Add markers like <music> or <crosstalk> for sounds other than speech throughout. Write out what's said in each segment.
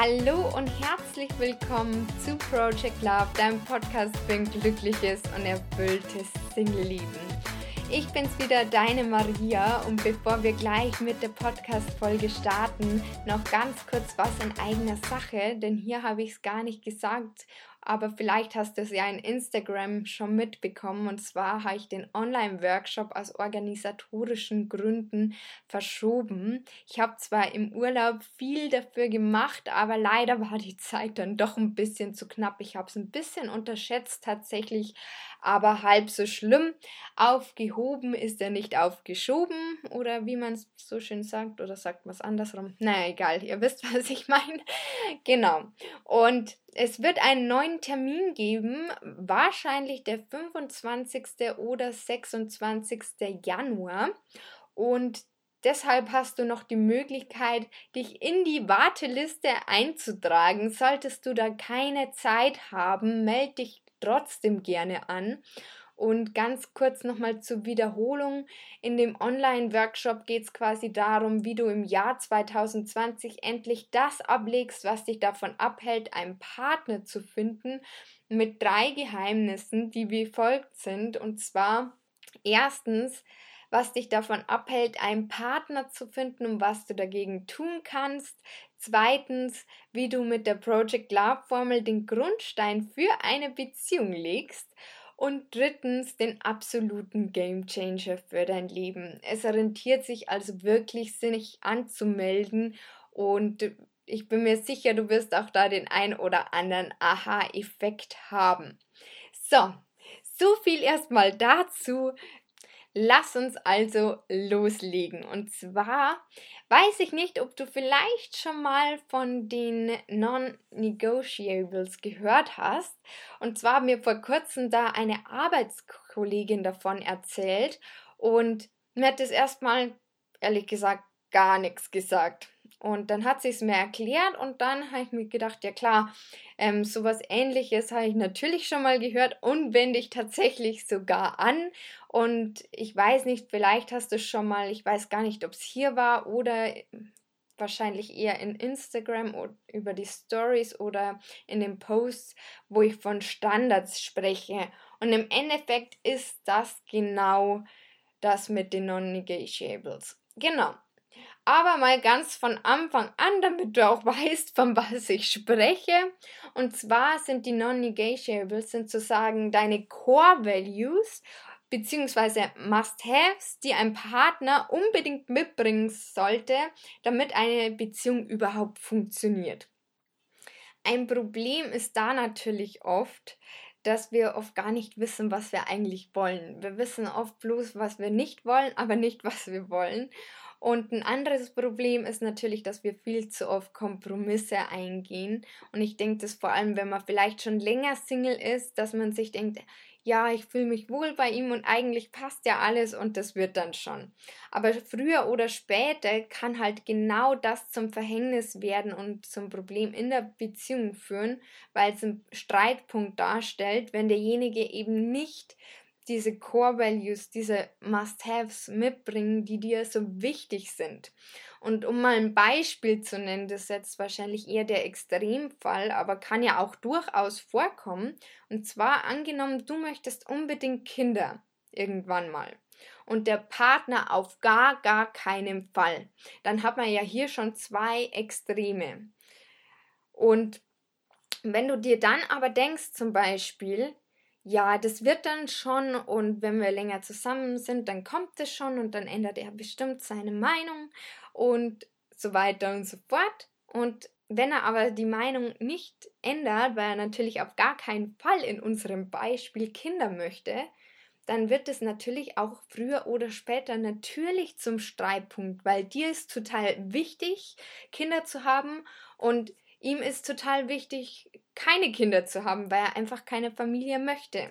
Hallo und herzlich willkommen zu Project Love, deinem Podcast für ein glückliches und erfülltes Single-Leben. Ich bin's wieder, deine Maria und bevor wir gleich mit der Podcast-Folge starten, noch ganz kurz was in eigener Sache, denn hier habe ich es gar nicht gesagt aber vielleicht hast du es ja in Instagram schon mitbekommen. Und zwar habe ich den Online-Workshop aus organisatorischen Gründen verschoben. Ich habe zwar im Urlaub viel dafür gemacht, aber leider war die Zeit dann doch ein bisschen zu knapp. Ich habe es ein bisschen unterschätzt tatsächlich, aber halb so schlimm. Aufgehoben ist er nicht aufgeschoben oder wie man es so schön sagt oder sagt man es andersrum. Naja, egal, ihr wisst, <laughs> was ich meine. Genau. Und es wird einen neuen Termin geben, wahrscheinlich der 25. oder 26. Januar. Und deshalb hast du noch die Möglichkeit, dich in die Warteliste einzutragen. Solltest du da keine Zeit haben, melde dich trotzdem gerne an. Und ganz kurz nochmal zur Wiederholung. In dem Online-Workshop geht es quasi darum, wie du im Jahr 2020 endlich das ablegst, was dich davon abhält, einen Partner zu finden, mit drei Geheimnissen, die wie folgt sind. Und zwar erstens, was dich davon abhält, einen Partner zu finden und was du dagegen tun kannst. Zweitens, wie du mit der Project Love Formel den Grundstein für eine Beziehung legst. Und drittens den absoluten Game Changer für dein Leben. Es rentiert sich also wirklich, sich anzumelden und ich bin mir sicher, du wirst auch da den ein oder anderen Aha-Effekt haben. So, so viel erstmal dazu. Lass uns also loslegen. Und zwar weiß ich nicht, ob du vielleicht schon mal von den Non-Negotiables gehört hast. Und zwar hat mir vor kurzem da eine Arbeitskollegin davon erzählt und mir hat das erstmal, ehrlich gesagt, gar nichts gesagt. Und dann hat sie es mir erklärt und dann habe ich mir gedacht, ja klar, ähm, sowas ähnliches habe ich natürlich schon mal gehört und wende ich tatsächlich sogar an. Und ich weiß nicht, vielleicht hast du schon mal, ich weiß gar nicht, ob es hier war oder wahrscheinlich eher in Instagram oder über die Stories oder in den Posts, wo ich von Standards spreche. Und im Endeffekt ist das genau das mit den Non-Negotiables. Genau. Aber mal ganz von Anfang an, damit du auch <laughs> weißt, von was ich spreche. Und zwar sind die Non-Negotiables sozusagen deine Core Values beziehungsweise Must-Haves, die ein Partner unbedingt mitbringen sollte, damit eine Beziehung überhaupt funktioniert. Ein Problem ist da natürlich oft, dass wir oft gar nicht wissen, was wir eigentlich wollen. Wir wissen oft bloß, was wir nicht wollen, aber nicht, was wir wollen. Und ein anderes Problem ist natürlich, dass wir viel zu oft Kompromisse eingehen. Und ich denke, dass vor allem, wenn man vielleicht schon länger Single ist, dass man sich denkt, ja, ich fühle mich wohl bei ihm und eigentlich passt ja alles und das wird dann schon. Aber früher oder später kann halt genau das zum Verhängnis werden und zum Problem in der Beziehung führen, weil es einen Streitpunkt darstellt, wenn derjenige eben nicht diese Core Values, diese Must-Haves mitbringen, die dir so wichtig sind. Und um mal ein Beispiel zu nennen, das ist jetzt wahrscheinlich eher der Extremfall, aber kann ja auch durchaus vorkommen. Und zwar angenommen, du möchtest unbedingt Kinder irgendwann mal. Und der Partner auf gar, gar keinen Fall. Dann hat man ja hier schon zwei Extreme. Und wenn du dir dann aber denkst, zum Beispiel, ja, das wird dann schon und wenn wir länger zusammen sind, dann kommt es schon und dann ändert er bestimmt seine Meinung und so weiter und so fort. Und wenn er aber die Meinung nicht ändert, weil er natürlich auf gar keinen Fall in unserem Beispiel Kinder möchte, dann wird es natürlich auch früher oder später natürlich zum Streitpunkt, weil dir ist total wichtig, Kinder zu haben und ihm ist total wichtig, keine Kinder zu haben, weil er einfach keine Familie möchte.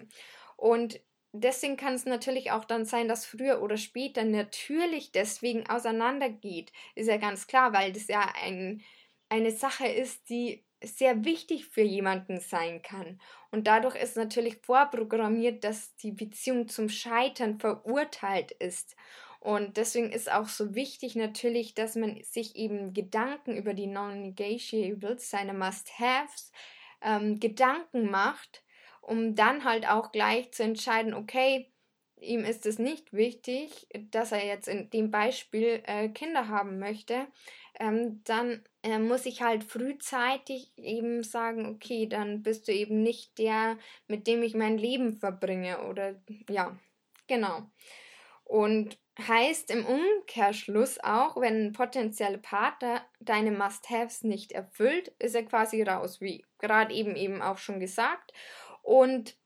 Und deswegen kann es natürlich auch dann sein, dass früher oder später natürlich deswegen auseinandergeht. Ist ja ganz klar, weil das ja ein, eine Sache ist, die sehr wichtig für jemanden sein kann. Und dadurch ist natürlich vorprogrammiert, dass die Beziehung zum Scheitern verurteilt ist. Und deswegen ist auch so wichtig natürlich, dass man sich eben Gedanken über die Non-Negotiables, seine Must-Haves, ähm, Gedanken macht, um dann halt auch gleich zu entscheiden, okay, ihm ist es nicht wichtig, dass er jetzt in dem Beispiel äh, Kinder haben möchte, ähm, dann äh, muss ich halt frühzeitig eben sagen, okay, dann bist du eben nicht der, mit dem ich mein Leben verbringe oder ja, genau. Und heißt im Umkehrschluss auch, wenn ein potenzieller Partner deine Must-Haves nicht erfüllt, ist er quasi raus, wie gerade eben eben auch schon gesagt. Und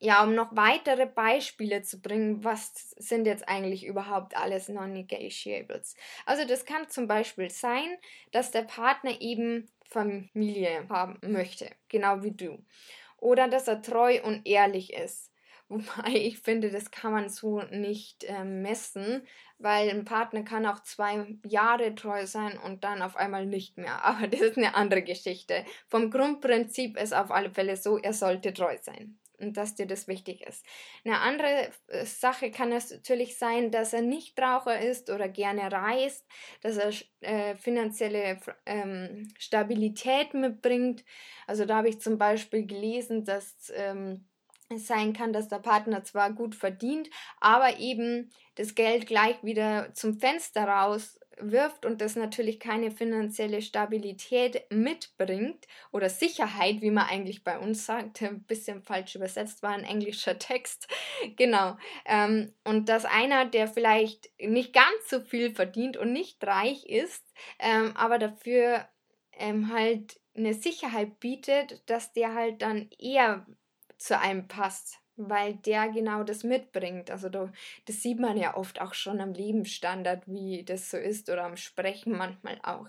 ja, um noch weitere Beispiele zu bringen, was sind jetzt eigentlich überhaupt alles Non-Negotiables? Also das kann zum Beispiel sein, dass der Partner eben Familie haben möchte, genau wie du. Oder dass er treu und ehrlich ist. Wobei ich finde, das kann man so nicht äh, messen, weil ein Partner kann auch zwei Jahre treu sein und dann auf einmal nicht mehr. <laughs> Aber das ist eine andere Geschichte. Vom Grundprinzip ist auf alle Fälle so, er sollte treu sein und dass dir das wichtig ist. Eine andere äh, Sache kann es natürlich sein, dass er nicht Raucher ist oder gerne reist, dass er äh, finanzielle ähm, Stabilität mitbringt. Also da habe ich zum Beispiel gelesen, dass ähm, es sein kann, dass der Partner zwar gut verdient, aber eben das Geld gleich wieder zum Fenster raus wirft und das natürlich keine finanzielle Stabilität mitbringt oder Sicherheit, wie man eigentlich bei uns sagt, <laughs> ein bisschen falsch übersetzt war ein englischer <laughs> Text, genau. Ähm, und dass einer, der vielleicht nicht ganz so viel verdient und nicht reich ist, ähm, aber dafür ähm, halt eine Sicherheit bietet, dass der halt dann eher zu einem passt weil der genau das mitbringt. Also da, das sieht man ja oft auch schon am Lebensstandard, wie das so ist oder am Sprechen manchmal auch.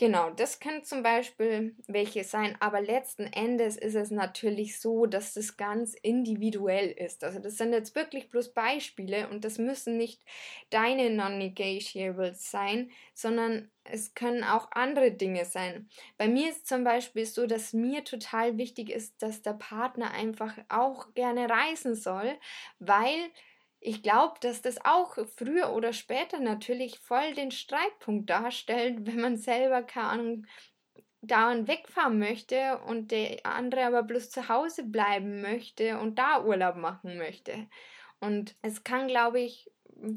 Genau, das können zum Beispiel welche sein, aber letzten Endes ist es natürlich so, dass das ganz individuell ist. Also das sind jetzt wirklich bloß Beispiele und das müssen nicht deine Non-Negotiables sein, sondern es können auch andere Dinge sein. Bei mir ist zum Beispiel so, dass mir total wichtig ist, dass der Partner einfach auch gerne reisen soll, weil ich glaube, dass das auch früher oder später natürlich voll den Streitpunkt darstellt, <laughs> wenn man selber, keine Ahnung, dauernd wegfahren möchte und der andere aber bloß zu Hause bleiben möchte und da Urlaub machen möchte. Und es kann, glaube ich,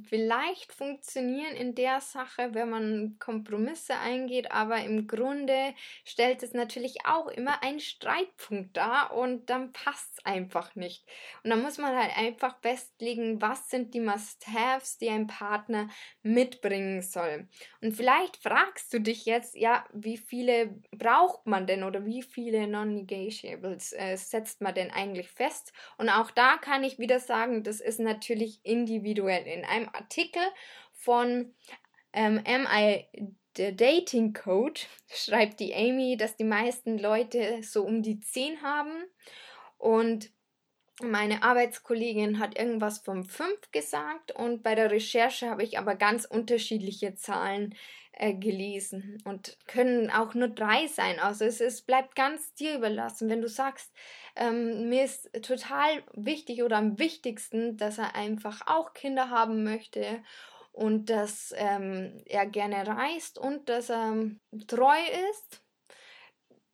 vielleicht funktionieren in der Sache, wenn man Kompromisse eingeht, aber im Grunde stellt es natürlich auch immer einen Streitpunkt dar und dann passt es einfach nicht. Und dann muss man halt einfach festlegen, was sind die Must-Haves, die ein Partner mitbringen soll. Und vielleicht fragst du dich jetzt, ja, wie viele braucht man denn oder wie viele Non-Negotiables äh, setzt man denn eigentlich fest? Und auch da kann ich wieder sagen, das ist natürlich individuell in einem Artikel von ähm, MI Dating Code? <laughs> Schreibt die Amy, dass die meisten Leute so um die 10 haben. Und meine Arbeitskollegin hat irgendwas von 5 gesagt und bei der Recherche habe ich aber ganz unterschiedliche Zahlen äh, gelesen und können auch nur drei sein. Also es, es bleibt ganz dir überlassen. Wenn du sagst, ähm, mir ist total wichtig oder am wichtigsten, dass er einfach auch Kinder haben möchte und dass ähm, er gerne reist und dass er treu ist,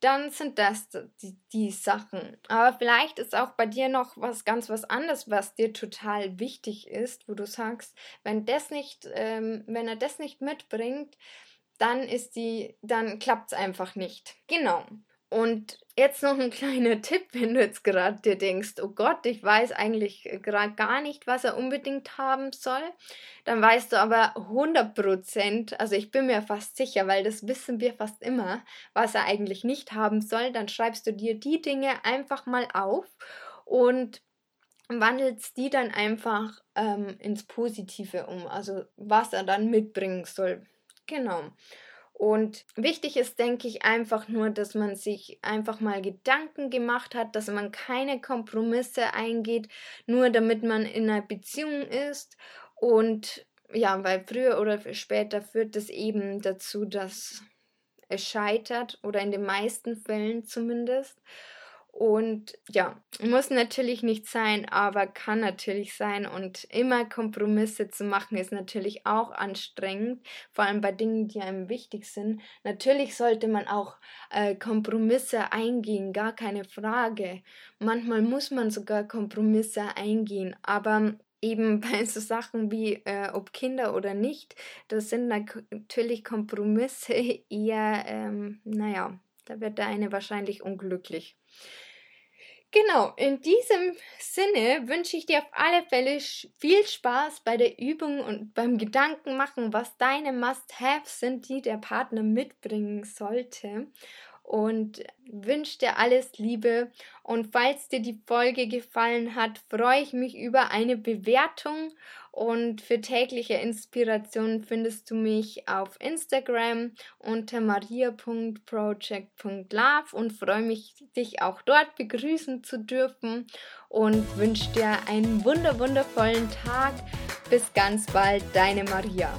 dann sind das die, die Sachen. Aber vielleicht ist auch bei dir noch was ganz was anderes, was dir total wichtig ist, wo du sagst, wenn das nicht, ähm, wenn er das nicht mitbringt, dann ist die, dann klappt es einfach nicht. Genau. Und jetzt noch ein <laughs> kleiner Tipp, wenn du jetzt gerade dir denkst, oh Gott, ich weiß eigentlich gerade gar nicht, was er unbedingt haben soll, dann weißt du aber 100 Prozent, also ich bin mir fast sicher, weil das wissen wir fast immer, was er eigentlich nicht haben soll, dann schreibst du dir die Dinge einfach mal auf und wandelst die dann einfach ähm, ins Positive um, also was er dann mitbringen soll. Genau. Und wichtig ist, denke ich, einfach nur, dass man sich einfach mal Gedanken gemacht hat, dass man keine Kompromisse eingeht, nur damit man in einer Beziehung ist. Und ja, weil früher oder später führt es eben dazu, dass es scheitert oder in den meisten Fällen zumindest. Und ja, muss natürlich nicht sein, aber kann natürlich sein. Und immer Kompromisse zu machen ist natürlich auch anstrengend, vor allem bei Dingen, die einem wichtig sind. Natürlich sollte man auch äh, Kompromisse eingehen, gar keine Frage. Manchmal muss man sogar Kompromisse eingehen, aber eben <laughs> bei so Sachen wie äh, ob Kinder oder nicht, das sind natürlich Kompromisse <laughs> eher, ähm, naja, da wird der eine wahrscheinlich unglücklich. Genau, in diesem Sinne wünsche ich dir auf alle Fälle viel Spaß bei der Übung und beim Gedankenmachen, was deine Must-Haves sind, die der Partner mitbringen sollte und wünsche dir alles Liebe. Und falls dir die Folge gefallen hat, freue ich mich über eine Bewertung. Und für tägliche Inspiration findest du mich auf Instagram unter maria.project.love und freue mich, dich auch dort begrüßen zu dürfen und wünsche dir einen wunder wundervollen Tag. Bis ganz bald, deine Maria.